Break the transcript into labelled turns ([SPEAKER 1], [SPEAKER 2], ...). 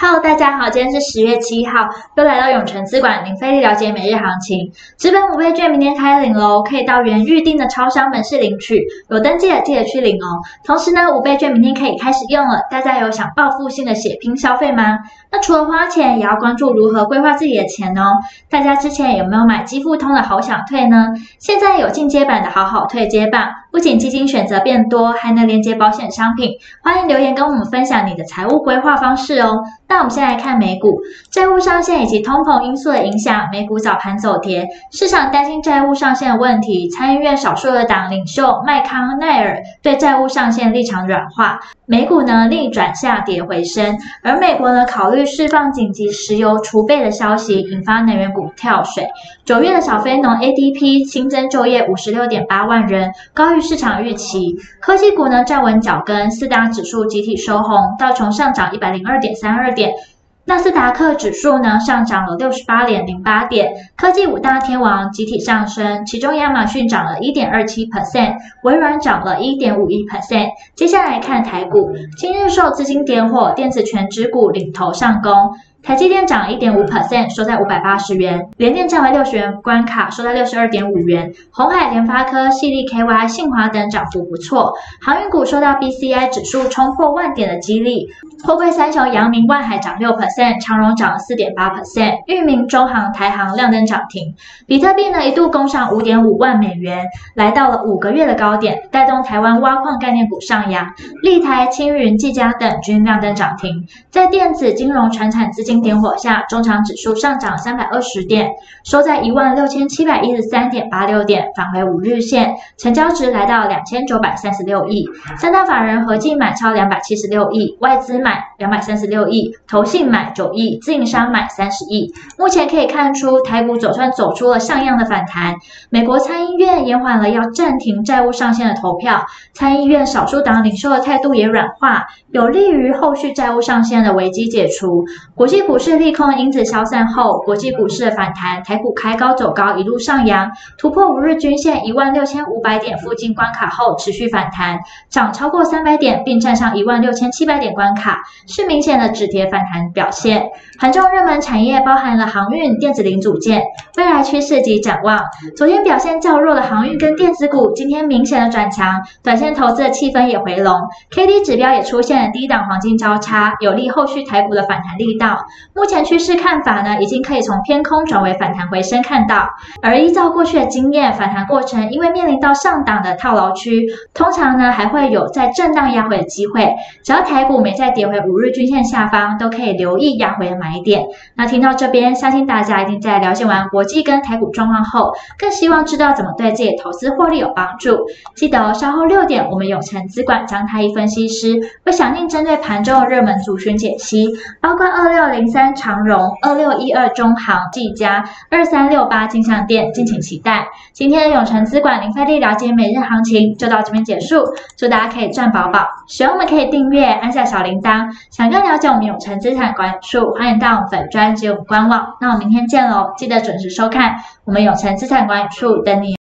[SPEAKER 1] Hello，大家好，今天是十月七号，又来到永诚资管零费力了解每日行情。直本五倍券明天开领喽，可以到原预定的超商门市领取，有登记的记得去领哦。同时呢，五倍券明天可以开始用了，大家有想报复性的血拼消费吗？那除了花钱，也要关注如何规划自己的钱哦。大家之前有没有买基富通的好想退呢？现在有进阶版的好好退接棒，不仅基金选择变多，还能连接保险商品。欢迎留言跟我们分享你的财务规划方式哦。那我们先来看美股，债务上限以及通膨因素的影响，美股早盘走跌，市场担心债务上限的问题。参议院少数的党领袖麦康奈尔对债务上限立场软化，美股呢逆转下跌回升。而美国呢考虑释放紧急石油储备的消息，引发能源股跳水。九月的小非农 ADP 新增就业五十六点八万人，高于市场预期。科技股呢站稳脚跟，四大指数集体收红，道琼上涨一百零二点三二纳斯达克指数呢上涨了六十八点零八点，科技五大天王集体上升，其中亚马逊涨了一点二七 percent，微软涨了一点五一 percent。接下来看台股，今日受资金点火，电子权值股领头上攻。台积电涨一点五 percent，收在五百八十元；联电站为六十元关卡，收在六十二点五元。鸿海、联发科、系力 KY、信华等涨幅不错。航运股受到 BCI 指数冲破万点的激励，货柜三雄阳明、万海涨六 percent，长荣涨了四点八 percent，裕民、中航、台航亮灯涨停。比特币呢一度攻上五点五万美元，来到了五个月的高点，带动台湾挖矿概念股上扬，立台、青云、技嘉等均亮灯涨停。在电子、金融、传产资金点火下，中场指数上涨三百二十点，收在一万六千七百一十三点八六点，返回五日线，成交值来到两千九百三十六亿。三大法人合计买超两百七十六亿，外资买两百三十六亿，投信买九亿，自营商买三十亿。目前可以看出，台股总算走出了像样的反弹。美国参议院延缓了要暂停债务上限的投票，参议院少数党领袖的态度也软化，有利于后续债务上限的危机解除。国际股市利空因子消散后，国际股市反弹，台股开高走高，一路上扬，突破五日均线一万六千五百点附近关卡后，持续反弹，涨超过三百点，并站上一万六千七百点关卡，是明显的止跌反弹表现。盘中热门产业包含了航运、电子零组件，未来趋势及展望。昨天表现较弱的航运跟电子股，今天明显的转强，短线投资的气氛也回笼，K D 指标也出现了低档黄金交叉，有利后续台股的反弹力道。目前趋势看法呢，已经可以从偏空转为反弹回升看到。而依照过去的经验，反弹过程因为面临到上档的套牢区，通常呢还会有在震荡压回的机会。只要台股没再跌回五日均线下方，都可以留意压回的买点。那听到这边，相信大家一定在了解完国际跟台股状况后，更希望知道怎么对自己投资获利有帮助。记得，稍后六点，我们永成资管张太一分析师会详尽针对盘中的热门族群解析，包括二六零零三长荣、二六一二中航、技嘉、二三六八金像店，敬请期待。今天的永诚资管零费力了解每日行情就到这边结束，祝大家可以赚饱饱。喜欢我们可以订阅，按下小铃铛。想更了解我们永诚资产管理处，欢迎到我们粉专及我们官网。那我们明天见喽，记得准时收看我们永诚资产管理处等你。